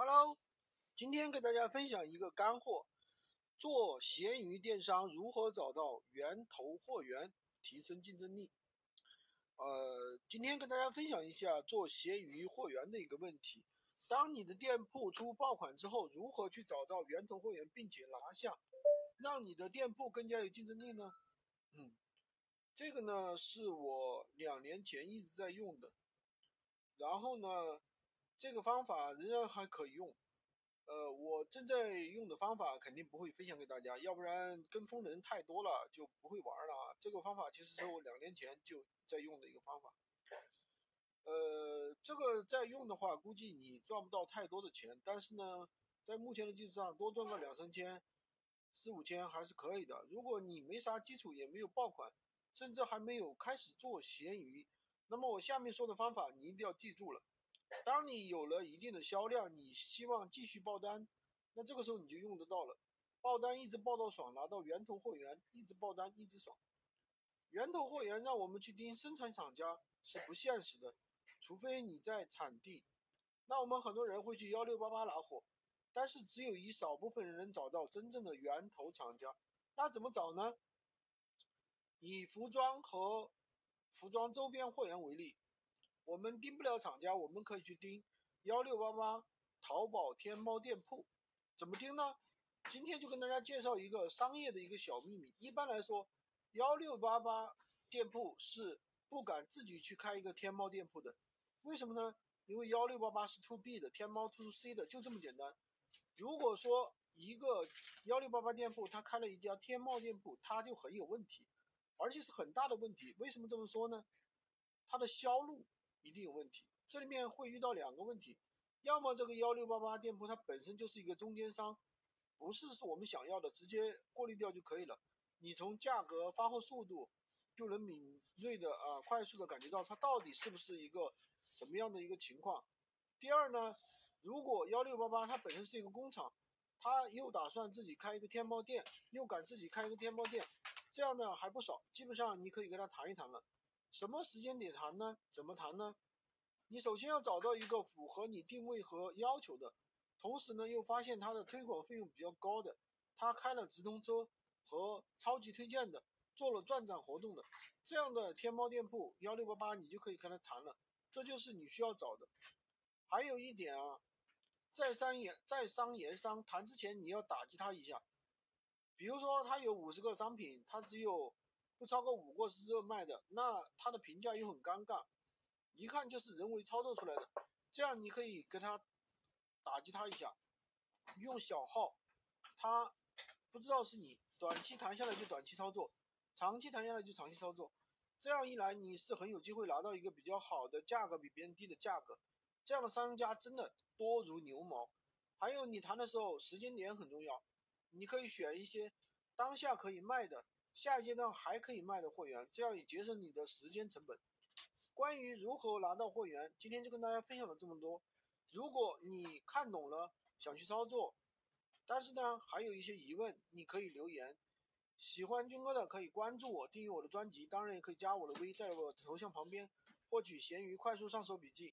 Hello，今天给大家分享一个干货：做闲鱼电商如何找到源头货源，提升竞争力。呃，今天跟大家分享一下做闲鱼货源的一个问题。当你的店铺出爆款之后，如何去找到源头货源，并且拿下，让你的店铺更加有竞争力呢？嗯，这个呢是我两年前一直在用的，然后呢。这个方法仍然还可以用，呃，我正在用的方法肯定不会分享给大家，要不然跟风的人太多了就不会玩了啊。这个方法其实是我两年前就在用的一个方法，呃，这个在用的话，估计你赚不到太多的钱，但是呢，在目前的基础上多赚个两三千、四五千还是可以的。如果你没啥基础，也没有爆款，甚至还没有开始做闲鱼，那么我下面说的方法你一定要记住了。当你有了一定的销量，你希望继续爆单，那这个时候你就用得到了。爆单一直爆到爽，拿到源头货源，一直爆单一直爽。源头货源让我们去盯生产厂家是不现实的，除非你在产地。那我们很多人会去幺六八八拿货，但是只有一少部分人能找到真正的源头厂家。那怎么找呢？以服装和服装周边货源为例。我们盯不了厂家，我们可以去盯幺六八八、淘宝、天猫店铺。怎么盯呢？今天就跟大家介绍一个商业的一个小秘密。一般来说，幺六八八店铺是不敢自己去开一个天猫店铺的。为什么呢？因为幺六八八是 to B 的，天猫 to C 的，就这么简单。如果说一个幺六八八店铺他开了一家天猫店铺，他就很有问题，而且是很大的问题。为什么这么说呢？他的销路。一定有问题，这里面会遇到两个问题，要么这个幺六八八店铺它本身就是一个中间商，不是是我们想要的，直接过滤掉就可以了。你从价格、发货速度就能敏锐的啊，快速的感觉到它到底是不是一个什么样的一个情况。第二呢，如果幺六八八它本身是一个工厂，他又打算自己开一个天猫店，又敢自己开一个天猫店，这样呢还不少，基本上你可以跟他谈一谈了。什么时间点谈呢？怎么谈呢？你首先要找到一个符合你定位和要求的，同时呢又发现它的推广费用比较高的，他开了直通车和超级推荐的，做了转展活动的，这样的天猫店铺幺六八八你就可以跟他谈了，这就是你需要找的。还有一点啊，在商言在商言商谈之前，你要打击他一下，比如说他有五十个商品，他只有。不超过五个是热卖的，那它的评价又很尴尬，一看就是人为操作出来的。这样你可以给他打击他一下，用小号，他不知道是你短期谈下来就短期操作，长期谈下来就长期操作。这样一来，你是很有机会拿到一个比较好的价格，比别人低的价格。这样的商家真的多如牛毛。还有你谈的时候时间点很重要，你可以选一些当下可以卖的。下一阶段还可以卖的货源，这样也节省你的时间成本。关于如何拿到货源，今天就跟大家分享了这么多。如果你看懂了，想去操作，但是呢还有一些疑问，你可以留言。喜欢军哥的可以关注我，订阅我的专辑，当然也可以加我的微，在我的头像旁边获取闲鱼快速上手笔记。